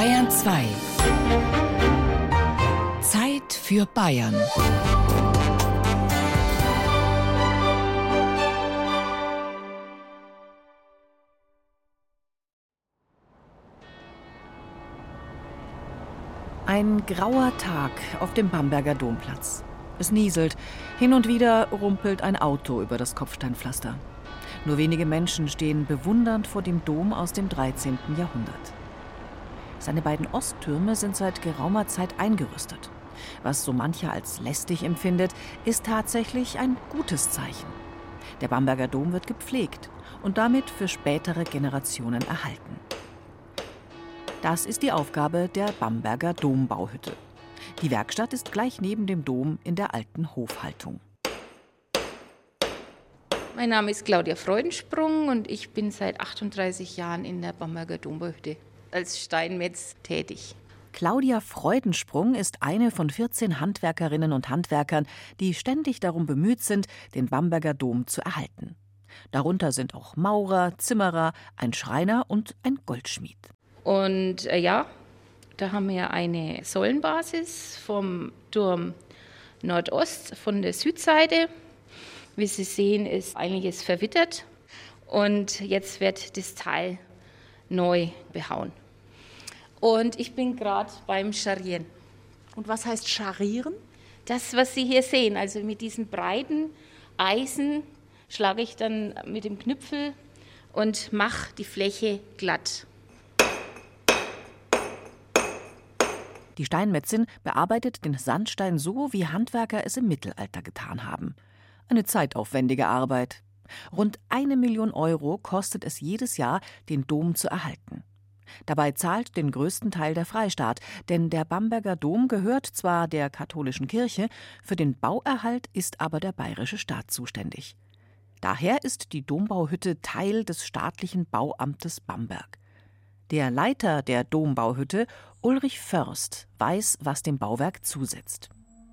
Bayern 2. Zeit für Bayern. Ein grauer Tag auf dem Bamberger Domplatz. Es nieselt. Hin und wieder rumpelt ein Auto über das Kopfsteinpflaster. Nur wenige Menschen stehen bewundernd vor dem Dom aus dem 13. Jahrhundert. Seine beiden Osttürme sind seit geraumer Zeit eingerüstet. Was so mancher als lästig empfindet, ist tatsächlich ein gutes Zeichen. Der Bamberger Dom wird gepflegt und damit für spätere Generationen erhalten. Das ist die Aufgabe der Bamberger Dombauhütte. Die Werkstatt ist gleich neben dem Dom in der alten Hofhaltung. Mein Name ist Claudia Freudensprung und ich bin seit 38 Jahren in der Bamberger Dombauhütte als Steinmetz tätig. Claudia Freudensprung ist eine von 14 Handwerkerinnen und Handwerkern, die ständig darum bemüht sind, den Bamberger Dom zu erhalten. Darunter sind auch Maurer, Zimmerer, ein Schreiner und ein Goldschmied. Und äh, ja, da haben wir eine Säulenbasis vom Turm Nordost von der Südseite. Wie Sie sehen, ist einiges verwittert und jetzt wird das Teil neu behauen. Und ich bin gerade beim Scharieren. Und was heißt Scharieren? Das, was Sie hier sehen, also mit diesen breiten Eisen schlage ich dann mit dem Knüpfel und mache die Fläche glatt. Die Steinmetzin bearbeitet den Sandstein so, wie Handwerker es im Mittelalter getan haben. Eine zeitaufwendige Arbeit. Rund eine Million Euro kostet es jedes Jahr, den Dom zu erhalten. Dabei zahlt den größten Teil der Freistaat, denn der Bamberger Dom gehört zwar der katholischen Kirche, für den Bauerhalt ist aber der bayerische Staat zuständig. Daher ist die Dombauhütte Teil des staatlichen Bauamtes Bamberg. Der Leiter der Dombauhütte, Ulrich Först, weiß, was dem Bauwerk zusetzt.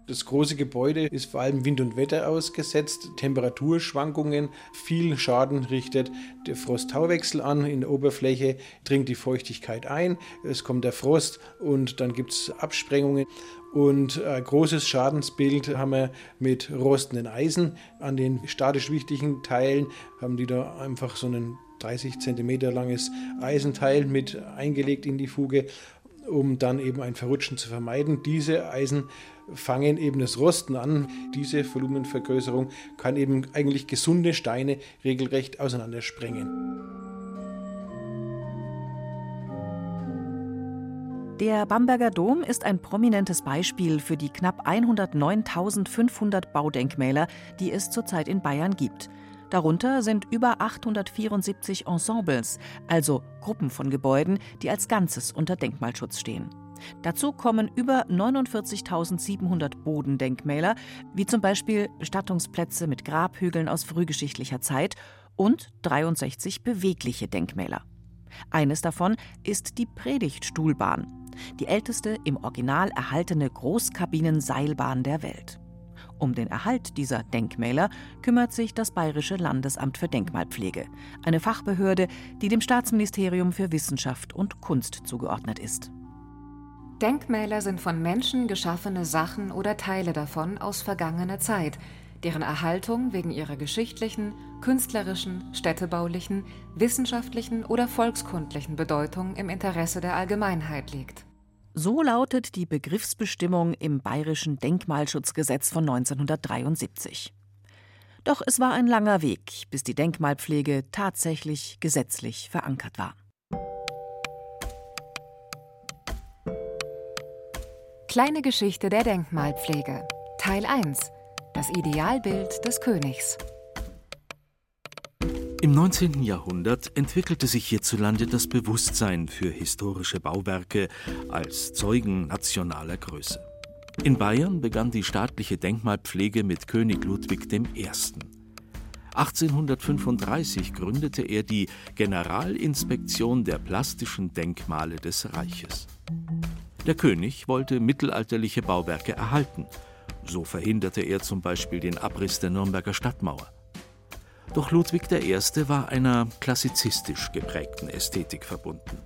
Das große Gebäude ist vor allem Wind und Wetter ausgesetzt, Temperaturschwankungen, viel Schaden richtet der Frost-Tauwechsel an. In der Oberfläche dringt die Feuchtigkeit ein, es kommt der Frost und dann gibt es Absprengungen. Und ein großes Schadensbild haben wir mit rostenden Eisen. An den statisch wichtigen Teilen haben die da einfach so einen 30 cm langes Eisenteil mit eingelegt in die Fuge, um dann eben ein Verrutschen zu vermeiden. Diese Eisen fangen eben das Rosten an. Diese Volumenvergrößerung kann eben eigentlich gesunde Steine regelrecht auseinandersprengen. Der Bamberger Dom ist ein prominentes Beispiel für die knapp 109.500 Baudenkmäler, die es zurzeit in Bayern gibt. Darunter sind über 874 Ensembles, also Gruppen von Gebäuden, die als Ganzes unter Denkmalschutz stehen. Dazu kommen über 49.700 Bodendenkmäler, wie zum Beispiel Bestattungsplätze mit Grabhügeln aus frühgeschichtlicher Zeit und 63 bewegliche Denkmäler. Eines davon ist die Predigtstuhlbahn, die älteste im Original erhaltene Großkabinenseilbahn der Welt. Um den Erhalt dieser Denkmäler kümmert sich das Bayerische Landesamt für Denkmalpflege, eine Fachbehörde, die dem Staatsministerium für Wissenschaft und Kunst zugeordnet ist. Denkmäler sind von Menschen geschaffene Sachen oder Teile davon aus vergangener Zeit, deren Erhaltung wegen ihrer geschichtlichen, künstlerischen, städtebaulichen, wissenschaftlichen oder volkskundlichen Bedeutung im Interesse der Allgemeinheit liegt. So lautet die Begriffsbestimmung im Bayerischen Denkmalschutzgesetz von 1973. Doch es war ein langer Weg, bis die Denkmalpflege tatsächlich gesetzlich verankert war. Kleine Geschichte der Denkmalpflege Teil 1 Das Idealbild des Königs im 19. Jahrhundert entwickelte sich hierzulande das Bewusstsein für historische Bauwerke als Zeugen nationaler Größe. In Bayern begann die staatliche Denkmalpflege mit König Ludwig I. 1835 gründete er die Generalinspektion der plastischen Denkmale des Reiches. Der König wollte mittelalterliche Bauwerke erhalten. So verhinderte er zum Beispiel den Abriss der Nürnberger Stadtmauer. Doch Ludwig I. war einer klassizistisch geprägten Ästhetik verbunden.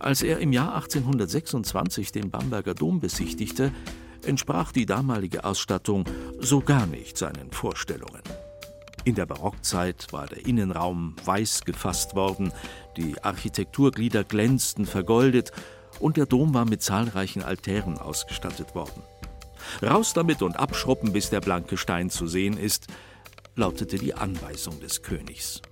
Als er im Jahr 1826 den Bamberger Dom besichtigte, entsprach die damalige Ausstattung so gar nicht seinen Vorstellungen. In der Barockzeit war der Innenraum weiß gefasst worden, die Architekturglieder glänzten vergoldet und der Dom war mit zahlreichen Altären ausgestattet worden. Raus damit und abschruppen, bis der blanke Stein zu sehen ist, lautete die Anweisung des Königs.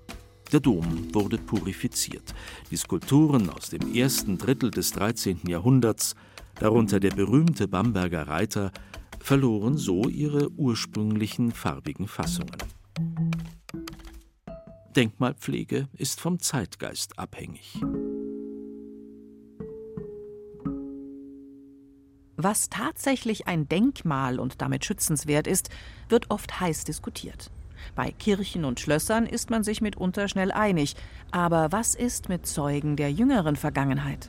Der Dom wurde purifiziert. Die Skulpturen aus dem ersten Drittel des 13. Jahrhunderts, darunter der berühmte Bamberger Reiter, verloren so ihre ursprünglichen farbigen Fassungen. Denkmalpflege ist vom Zeitgeist abhängig. Was tatsächlich ein Denkmal und damit schützenswert ist, wird oft heiß diskutiert. Bei Kirchen und Schlössern ist man sich mitunter schnell einig. Aber was ist mit Zeugen der jüngeren Vergangenheit?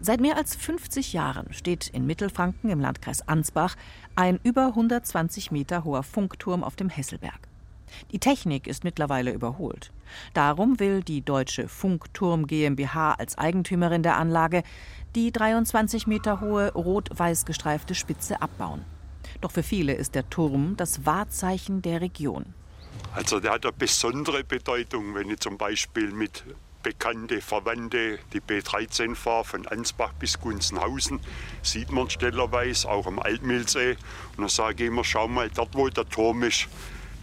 Seit mehr als 50 Jahren steht in Mittelfranken im Landkreis Ansbach ein über 120 Meter hoher Funkturm auf dem Hesselberg. Die Technik ist mittlerweile überholt. Darum will die Deutsche Funkturm GmbH als Eigentümerin der Anlage die 23 Meter hohe rot-weiß gestreifte Spitze abbauen. Doch für viele ist der Turm das Wahrzeichen der Region. Also der hat eine besondere Bedeutung, wenn ich zum Beispiel mit bekannte Verwandte die B13 fahre, von Ansbach bis Gunzenhausen, sieht man stellerweise auch am Altmilsee. Und dann sage ich immer, schau mal, dort wo der Turm ist,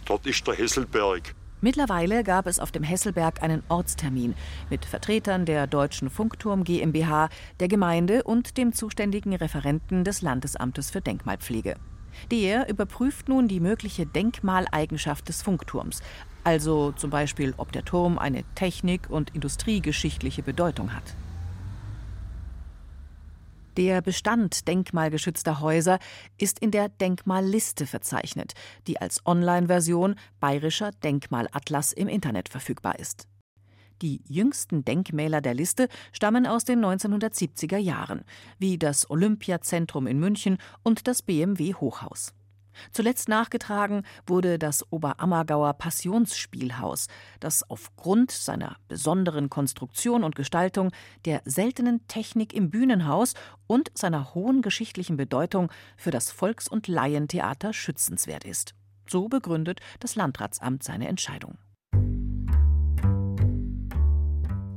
dort ist der Hesselberg. Mittlerweile gab es auf dem Hesselberg einen Ortstermin mit Vertretern der Deutschen Funkturm GmbH, der Gemeinde und dem zuständigen Referenten des Landesamtes für Denkmalpflege. Der überprüft nun die mögliche Denkmaleigenschaft des Funkturms, also zum Beispiel, ob der Turm eine technik- und industriegeschichtliche Bedeutung hat. Der Bestand denkmalgeschützter Häuser ist in der Denkmalliste verzeichnet, die als Online-Version Bayerischer Denkmalatlas im Internet verfügbar ist. Die jüngsten Denkmäler der Liste stammen aus den 1970er Jahren, wie das Olympiazentrum in München und das BMW Hochhaus. Zuletzt nachgetragen wurde das Oberammergauer Passionsspielhaus, das aufgrund seiner besonderen Konstruktion und Gestaltung, der seltenen Technik im Bühnenhaus und seiner hohen geschichtlichen Bedeutung für das Volks- und Laientheater schützenswert ist. So begründet das Landratsamt seine Entscheidung.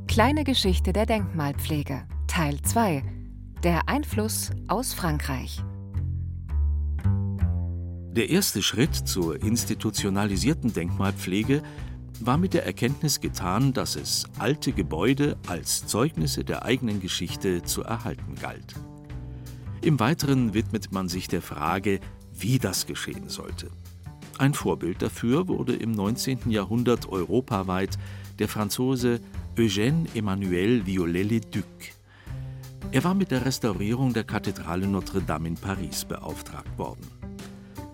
Kleine Geschichte der Denkmalpflege Teil 2 Der Einfluss aus Frankreich Der erste Schritt zur institutionalisierten Denkmalpflege war mit der Erkenntnis getan, dass es alte Gebäude als Zeugnisse der eigenen Geschichte zu erhalten galt. Im Weiteren widmet man sich der Frage, wie das geschehen sollte. Ein Vorbild dafür wurde im 19. Jahrhundert europaweit der Franzose Eugène Emmanuel Viollet-le-Duc. Er war mit der Restaurierung der Kathedrale Notre-Dame in Paris beauftragt worden.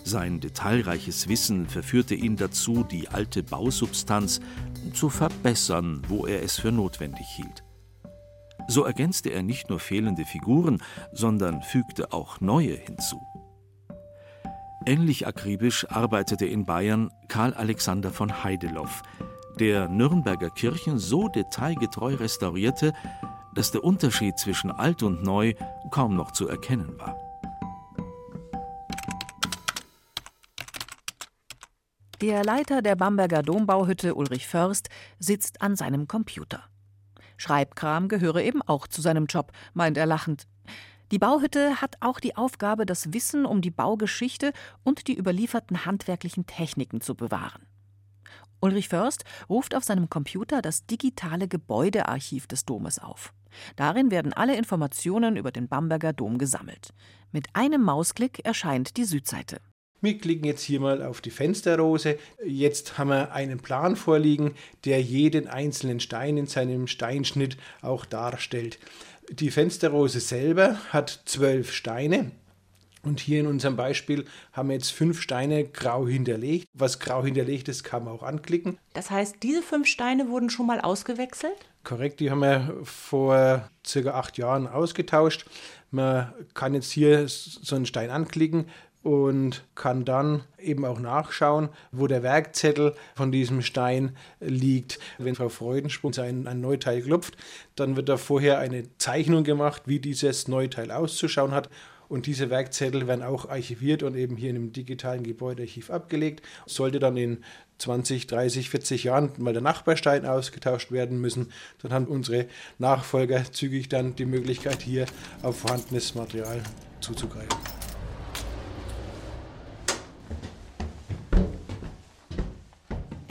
Sein detailreiches Wissen verführte ihn dazu, die alte Bausubstanz zu verbessern, wo er es für notwendig hielt. So ergänzte er nicht nur fehlende Figuren, sondern fügte auch neue hinzu. Ähnlich akribisch arbeitete in Bayern Karl Alexander von Heideloff, der Nürnberger Kirchen so detailgetreu restaurierte, dass der Unterschied zwischen alt und neu kaum noch zu erkennen war. Der Leiter der Bamberger Dombauhütte Ulrich Först sitzt an seinem Computer. Schreibkram gehöre eben auch zu seinem Job, meint er lachend. Die Bauhütte hat auch die Aufgabe, das Wissen um die Baugeschichte und die überlieferten handwerklichen Techniken zu bewahren. Ulrich Först ruft auf seinem Computer das digitale Gebäudearchiv des Domes auf. Darin werden alle Informationen über den Bamberger Dom gesammelt. Mit einem Mausklick erscheint die Südseite. Wir klicken jetzt hier mal auf die Fensterrose. Jetzt haben wir einen Plan vorliegen, der jeden einzelnen Stein in seinem Steinschnitt auch darstellt. Die Fensterrose selber hat zwölf Steine. Und hier in unserem Beispiel haben wir jetzt fünf Steine grau hinterlegt. Was grau hinterlegt ist, kann man auch anklicken. Das heißt, diese fünf Steine wurden schon mal ausgewechselt? Korrekt, die haben wir vor circa acht Jahren ausgetauscht. Man kann jetzt hier so einen Stein anklicken, und kann dann eben auch nachschauen, wo der Werkzettel von diesem Stein liegt. Wenn Frau Freudensprung ein, ein Neuteil klopft, dann wird da vorher eine Zeichnung gemacht, wie dieses Neuteil auszuschauen hat. Und diese Werkzettel werden auch archiviert und eben hier in einem digitalen Gebäudearchiv abgelegt. Sollte dann in 20, 30, 40 Jahren mal der Nachbarstein ausgetauscht werden müssen, dann haben unsere Nachfolger zügig dann die Möglichkeit, hier auf vorhandenes Material zuzugreifen.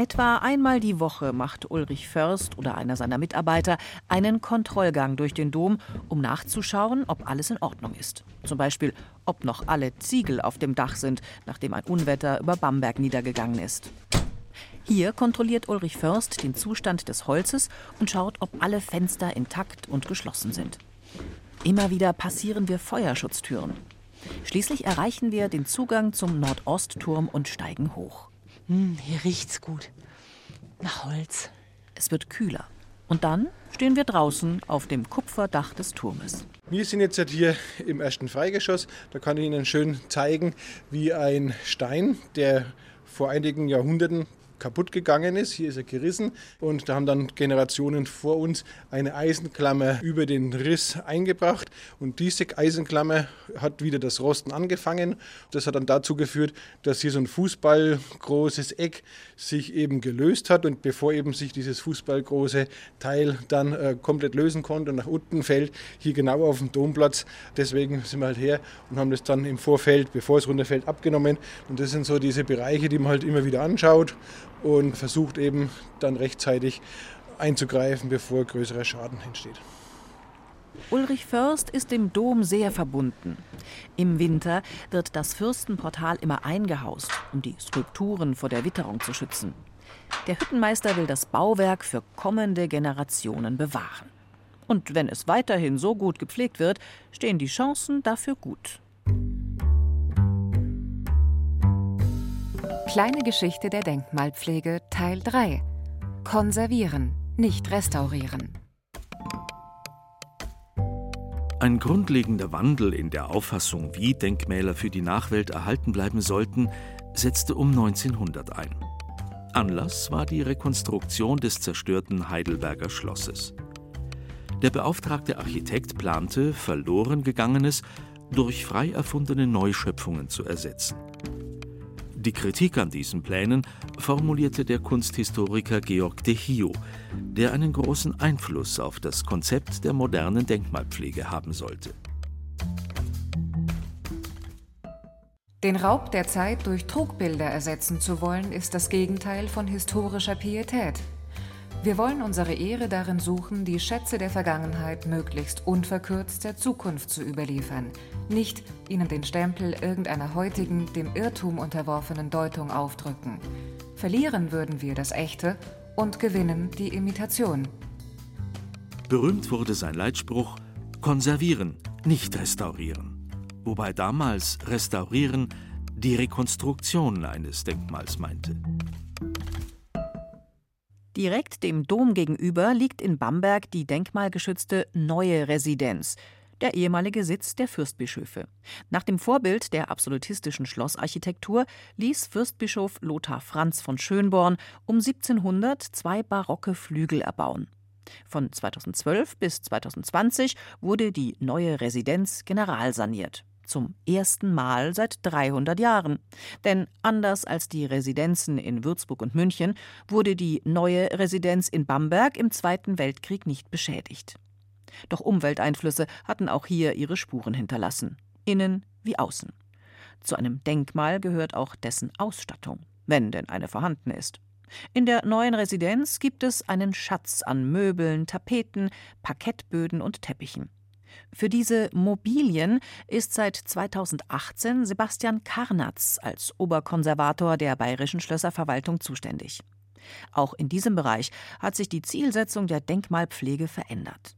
Etwa einmal die Woche macht Ulrich Först oder einer seiner Mitarbeiter einen Kontrollgang durch den Dom, um nachzuschauen, ob alles in Ordnung ist. Zum Beispiel, ob noch alle Ziegel auf dem Dach sind, nachdem ein Unwetter über Bamberg niedergegangen ist. Hier kontrolliert Ulrich Först den Zustand des Holzes und schaut, ob alle Fenster intakt und geschlossen sind. Immer wieder passieren wir Feuerschutztüren. Schließlich erreichen wir den Zugang zum Nordostturm und steigen hoch. Hm, hier riecht's gut. Nach Holz. Es wird kühler. Und dann stehen wir draußen auf dem Kupferdach des Turmes. Wir sind jetzt hier im ersten Freigeschoss. Da kann ich Ihnen schön zeigen, wie ein Stein, der vor einigen Jahrhunderten kaputt gegangen ist. Hier ist er gerissen und da haben dann Generationen vor uns eine Eisenklammer über den Riss eingebracht und diese Eisenklammer hat wieder das Rosten angefangen. Das hat dann dazu geführt, dass hier so ein fußballgroßes Eck sich eben gelöst hat und bevor eben sich dieses fußballgroße Teil dann äh, komplett lösen konnte und nach unten fällt, hier genau auf dem Domplatz. Deswegen sind wir halt her und haben das dann im Vorfeld, bevor es runterfällt, abgenommen. Und das sind so diese Bereiche, die man halt immer wieder anschaut und versucht eben dann rechtzeitig einzugreifen, bevor größerer Schaden entsteht. Ulrich Först ist dem Dom sehr verbunden. Im Winter wird das Fürstenportal immer eingehaust, um die Skulpturen vor der Witterung zu schützen. Der Hüttenmeister will das Bauwerk für kommende Generationen bewahren. Und wenn es weiterhin so gut gepflegt wird, stehen die Chancen dafür gut. Kleine Geschichte der Denkmalpflege Teil 3 Konservieren, nicht restaurieren. Ein grundlegender Wandel in der Auffassung, wie Denkmäler für die Nachwelt erhalten bleiben sollten, setzte um 1900 ein. Anlass war die Rekonstruktion des zerstörten Heidelberger Schlosses. Der beauftragte Architekt plante, verloren gegangenes durch frei erfundene Neuschöpfungen zu ersetzen. Die Kritik an diesen Plänen formulierte der Kunsthistoriker Georg de Hio, der einen großen Einfluss auf das Konzept der modernen Denkmalpflege haben sollte. Den Raub der Zeit durch Trugbilder ersetzen zu wollen, ist das Gegenteil von historischer Pietät. Wir wollen unsere Ehre darin suchen, die Schätze der Vergangenheit möglichst unverkürzt der Zukunft zu überliefern, nicht ihnen den Stempel irgendeiner heutigen, dem Irrtum unterworfenen Deutung aufdrücken. Verlieren würden wir das Echte und gewinnen die Imitation. Berühmt wurde sein Leitspruch Konservieren, nicht restaurieren. Wobei damals Restaurieren die Rekonstruktion eines Denkmals meinte. Direkt dem Dom gegenüber liegt in Bamberg die denkmalgeschützte Neue Residenz, der ehemalige Sitz der Fürstbischöfe. Nach dem Vorbild der absolutistischen Schlossarchitektur ließ Fürstbischof Lothar Franz von Schönborn um 1700 zwei barocke Flügel erbauen. Von 2012 bis 2020 wurde die neue Residenz generalsaniert zum ersten Mal seit 300 Jahren. Denn anders als die Residenzen in Würzburg und München wurde die neue Residenz in Bamberg im Zweiten Weltkrieg nicht beschädigt. Doch Umwelteinflüsse hatten auch hier ihre Spuren hinterlassen, innen wie außen. Zu einem Denkmal gehört auch dessen Ausstattung, wenn denn eine vorhanden ist. In der neuen Residenz gibt es einen Schatz an Möbeln, Tapeten, Parkettböden und Teppichen. Für diese Mobilien ist seit 2018 Sebastian Karnatz als Oberkonservator der Bayerischen Schlösserverwaltung zuständig. Auch in diesem Bereich hat sich die Zielsetzung der Denkmalpflege verändert.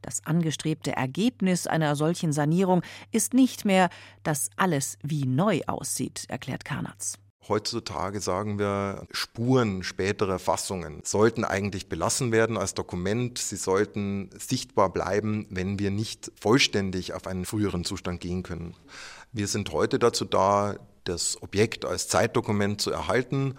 Das angestrebte Ergebnis einer solchen Sanierung ist nicht mehr, dass alles wie neu aussieht, erklärt Karnatz. Heutzutage sagen wir, Spuren späterer Fassungen sollten eigentlich belassen werden als Dokument. Sie sollten sichtbar bleiben, wenn wir nicht vollständig auf einen früheren Zustand gehen können. Wir sind heute dazu da, das Objekt als Zeitdokument zu erhalten.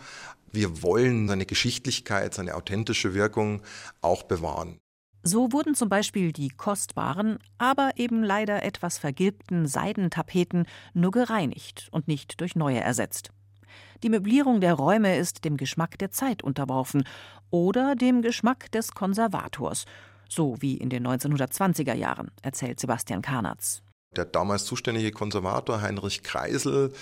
Wir wollen seine Geschichtlichkeit, seine authentische Wirkung auch bewahren. So wurden zum Beispiel die kostbaren, aber eben leider etwas vergilbten Seidentapeten nur gereinigt und nicht durch neue ersetzt. Die Möblierung der Räume ist dem Geschmack der Zeit unterworfen oder dem Geschmack des Konservators, so wie in den 1920er Jahren, erzählt Sebastian Karnatz. Der damals zuständige Konservator Heinrich Kreisel,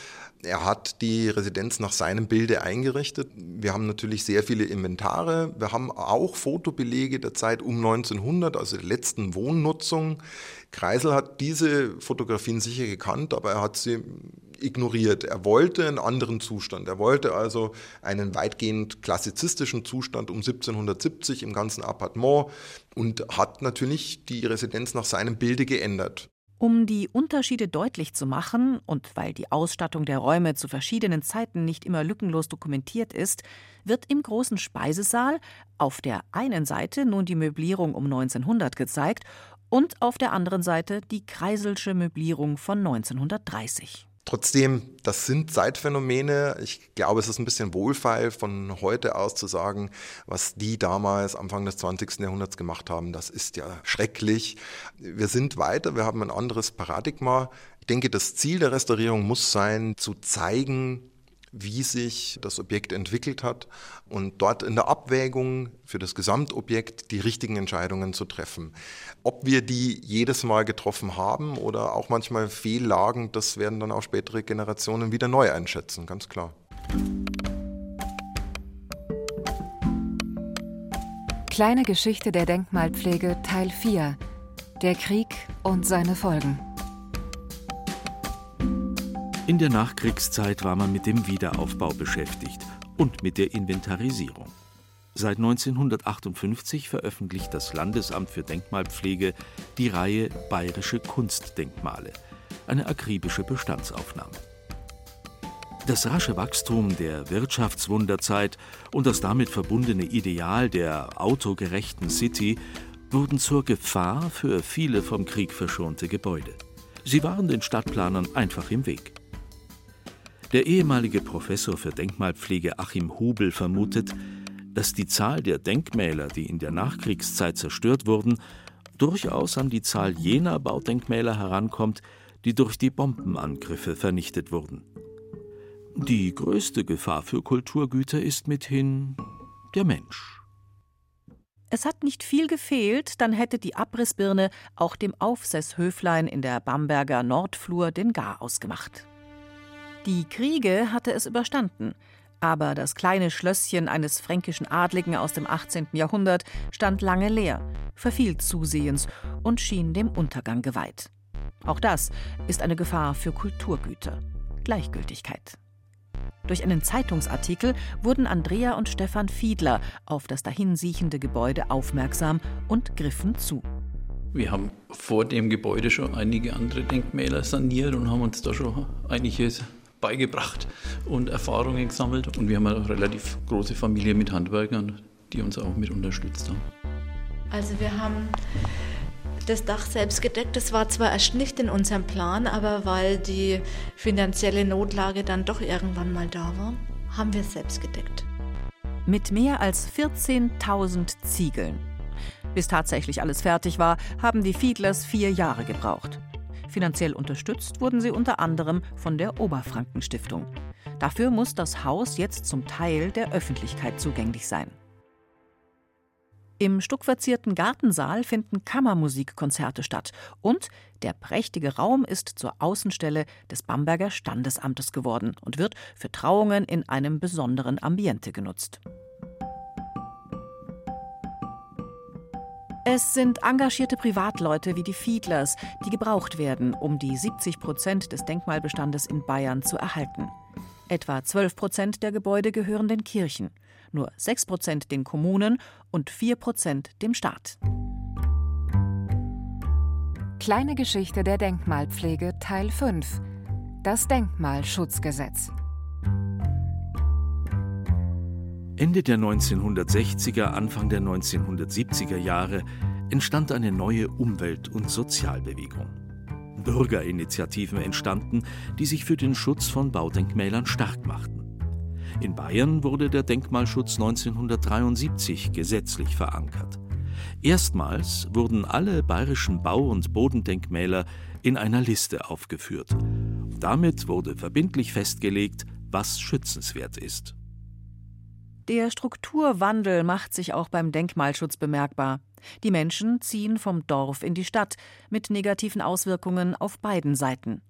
er hat die Residenz nach seinem Bilde eingerichtet. Wir haben natürlich sehr viele Inventare. Wir haben auch Fotobelege der Zeit um 1900, also der letzten Wohnnutzung. Kreisel hat diese Fotografien sicher gekannt, aber er hat sie ignoriert. Er wollte einen anderen Zustand. Er wollte also einen weitgehend klassizistischen Zustand um 1770 im ganzen Appartement und hat natürlich die Residenz nach seinem Bilde geändert. Um die Unterschiede deutlich zu machen und weil die Ausstattung der Räume zu verschiedenen Zeiten nicht immer lückenlos dokumentiert ist, wird im großen Speisesaal auf der einen Seite nun die Möblierung um 1900 gezeigt und auf der anderen Seite die Kreiselsche Möblierung von 1930. Trotzdem, das sind Zeitphänomene. Ich glaube, es ist ein bisschen wohlfeil von heute aus zu sagen, was die damals Anfang des 20. Jahrhunderts gemacht haben. Das ist ja schrecklich. Wir sind weiter, wir haben ein anderes Paradigma. Ich denke, das Ziel der Restaurierung muss sein, zu zeigen, wie sich das Objekt entwickelt hat und dort in der Abwägung für das Gesamtobjekt die richtigen Entscheidungen zu treffen. Ob wir die jedes Mal getroffen haben oder auch manchmal fehllagen, das werden dann auch spätere Generationen wieder neu einschätzen, ganz klar. Kleine Geschichte der Denkmalpflege Teil 4 Der Krieg und seine Folgen. In der Nachkriegszeit war man mit dem Wiederaufbau beschäftigt und mit der Inventarisierung. Seit 1958 veröffentlicht das Landesamt für Denkmalpflege die Reihe Bayerische Kunstdenkmale, eine akribische Bestandsaufnahme. Das rasche Wachstum der Wirtschaftswunderzeit und das damit verbundene Ideal der autogerechten City wurden zur Gefahr für viele vom Krieg verschonte Gebäude. Sie waren den Stadtplanern einfach im Weg. Der ehemalige Professor für Denkmalpflege Achim Hubel vermutet, dass die Zahl der Denkmäler, die in der Nachkriegszeit zerstört wurden, durchaus an die Zahl jener Baudenkmäler herankommt, die durch die Bombenangriffe vernichtet wurden. Die größte Gefahr für Kulturgüter ist mithin der Mensch. Es hat nicht viel gefehlt, dann hätte die Abrissbirne auch dem Aufsesshöflein in der Bamberger Nordflur den Gar ausgemacht. Die Kriege hatte es überstanden, aber das kleine Schlösschen eines fränkischen Adligen aus dem 18. Jahrhundert stand lange leer, verfiel zusehends und schien dem Untergang geweiht. Auch das ist eine Gefahr für Kulturgüter. Gleichgültigkeit. Durch einen Zeitungsartikel wurden Andrea und Stefan Fiedler auf das dahinsiechende Gebäude aufmerksam und griffen zu. Wir haben vor dem Gebäude schon einige andere Denkmäler saniert und haben uns da schon einiges beigebracht und Erfahrungen gesammelt. Und wir haben eine relativ große Familie mit Handwerkern, die uns auch mit unterstützt haben. Also wir haben das Dach selbst gedeckt. Das war zwar erst nicht in unserem Plan, aber weil die finanzielle Notlage dann doch irgendwann mal da war, haben wir es selbst gedeckt. Mit mehr als 14.000 Ziegeln. Bis tatsächlich alles fertig war, haben die Fiedlers vier Jahre gebraucht. Finanziell unterstützt wurden sie unter anderem von der Oberfrankenstiftung. Dafür muss das Haus jetzt zum Teil der Öffentlichkeit zugänglich sein. Im stuckverzierten Gartensaal finden Kammermusikkonzerte statt und der prächtige Raum ist zur Außenstelle des Bamberger Standesamtes geworden und wird für Trauungen in einem besonderen Ambiente genutzt. Es sind engagierte Privatleute wie die Fiedlers, die gebraucht werden, um die 70 Prozent des Denkmalbestandes in Bayern zu erhalten. Etwa 12 Prozent der Gebäude gehören den Kirchen, nur 6 Prozent den Kommunen und 4 Prozent dem Staat. Kleine Geschichte der Denkmalpflege Teil 5 Das Denkmalschutzgesetz Ende der 1960er, Anfang der 1970er Jahre entstand eine neue Umwelt- und Sozialbewegung. Bürgerinitiativen entstanden, die sich für den Schutz von Baudenkmälern stark machten. In Bayern wurde der Denkmalschutz 1973 gesetzlich verankert. Erstmals wurden alle bayerischen Bau- und Bodendenkmäler in einer Liste aufgeführt. Damit wurde verbindlich festgelegt, was schützenswert ist. Der Strukturwandel macht sich auch beim Denkmalschutz bemerkbar. Die Menschen ziehen vom Dorf in die Stadt mit negativen Auswirkungen auf beiden Seiten.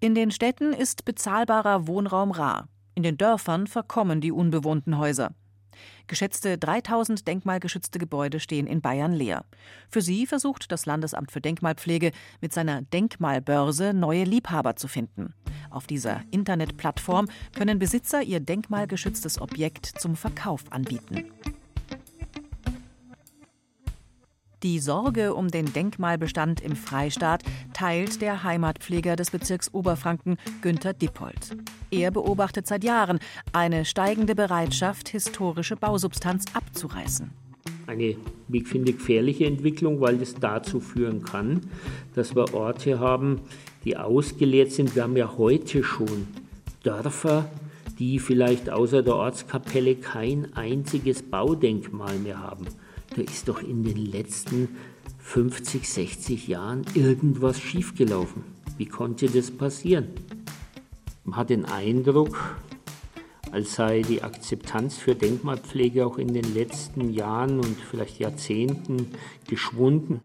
In den Städten ist bezahlbarer Wohnraum rar. In den Dörfern verkommen die unbewohnten Häuser. Geschätzte 3000 denkmalgeschützte Gebäude stehen in Bayern leer. Für sie versucht das Landesamt für Denkmalpflege mit seiner Denkmalbörse neue Liebhaber zu finden. Auf dieser Internetplattform können Besitzer ihr denkmalgeschütztes Objekt zum Verkauf anbieten. Die Sorge um den Denkmalbestand im Freistaat teilt der Heimatpfleger des Bezirks Oberfranken Günther Dippold. Er beobachtet seit Jahren eine steigende Bereitschaft, historische Bausubstanz abzureißen. Eine, wie ich finde, gefährliche Entwicklung, weil das dazu führen kann, dass wir Orte haben, die ausgeleert sind. Wir haben ja heute schon Dörfer, die vielleicht außer der Ortskapelle kein einziges Baudenkmal mehr haben. Ist doch in den letzten 50, 60 Jahren irgendwas schiefgelaufen. Wie konnte das passieren? Man hat den Eindruck, als sei die Akzeptanz für Denkmalpflege auch in den letzten Jahren und vielleicht Jahrzehnten geschwunden.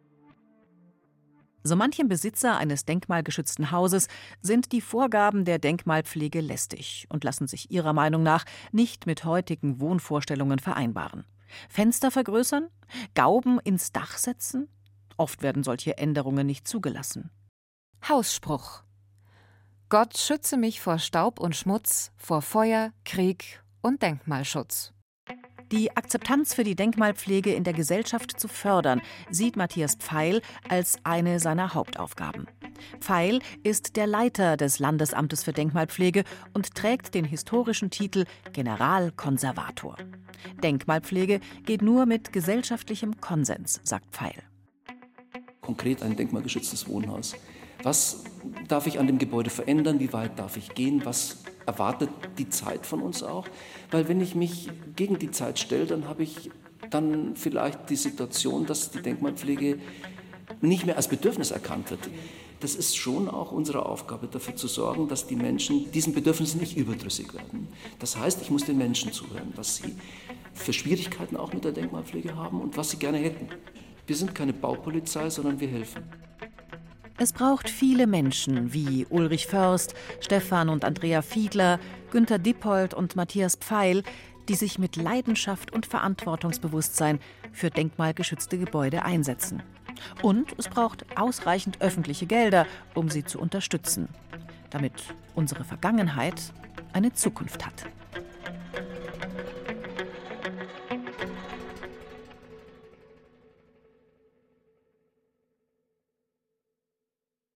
So manchem Besitzer eines denkmalgeschützten Hauses sind die Vorgaben der Denkmalpflege lästig und lassen sich ihrer Meinung nach nicht mit heutigen Wohnvorstellungen vereinbaren. Fenster vergrößern? Gauben ins Dach setzen? Oft werden solche Änderungen nicht zugelassen. Hausspruch Gott schütze mich vor Staub und Schmutz, vor Feuer, Krieg und Denkmalschutz. Die Akzeptanz für die Denkmalpflege in der Gesellschaft zu fördern, sieht Matthias Pfeil als eine seiner Hauptaufgaben. Pfeil ist der Leiter des Landesamtes für Denkmalpflege und trägt den historischen Titel Generalkonservator. Denkmalpflege geht nur mit gesellschaftlichem Konsens, sagt Pfeil. Konkret ein denkmalgeschütztes Wohnhaus. Was darf ich an dem Gebäude verändern? Wie weit darf ich gehen? Was erwartet die Zeit von uns auch? Weil wenn ich mich gegen die Zeit stelle, dann habe ich dann vielleicht die Situation, dass die Denkmalpflege nicht mehr als Bedürfnis erkannt wird. Das ist schon auch unsere Aufgabe, dafür zu sorgen, dass die Menschen diesen Bedürfnissen nicht überdrüssig werden. Das heißt, ich muss den Menschen zuhören, was sie für Schwierigkeiten auch mit der Denkmalpflege haben und was sie gerne hätten. Wir sind keine Baupolizei, sondern wir helfen. Es braucht viele Menschen wie Ulrich Först, Stefan und Andrea Fiedler, Günter Dippold und Matthias Pfeil, die sich mit Leidenschaft und Verantwortungsbewusstsein für denkmalgeschützte Gebäude einsetzen. Und es braucht ausreichend öffentliche Gelder, um sie zu unterstützen, damit unsere Vergangenheit eine Zukunft hat.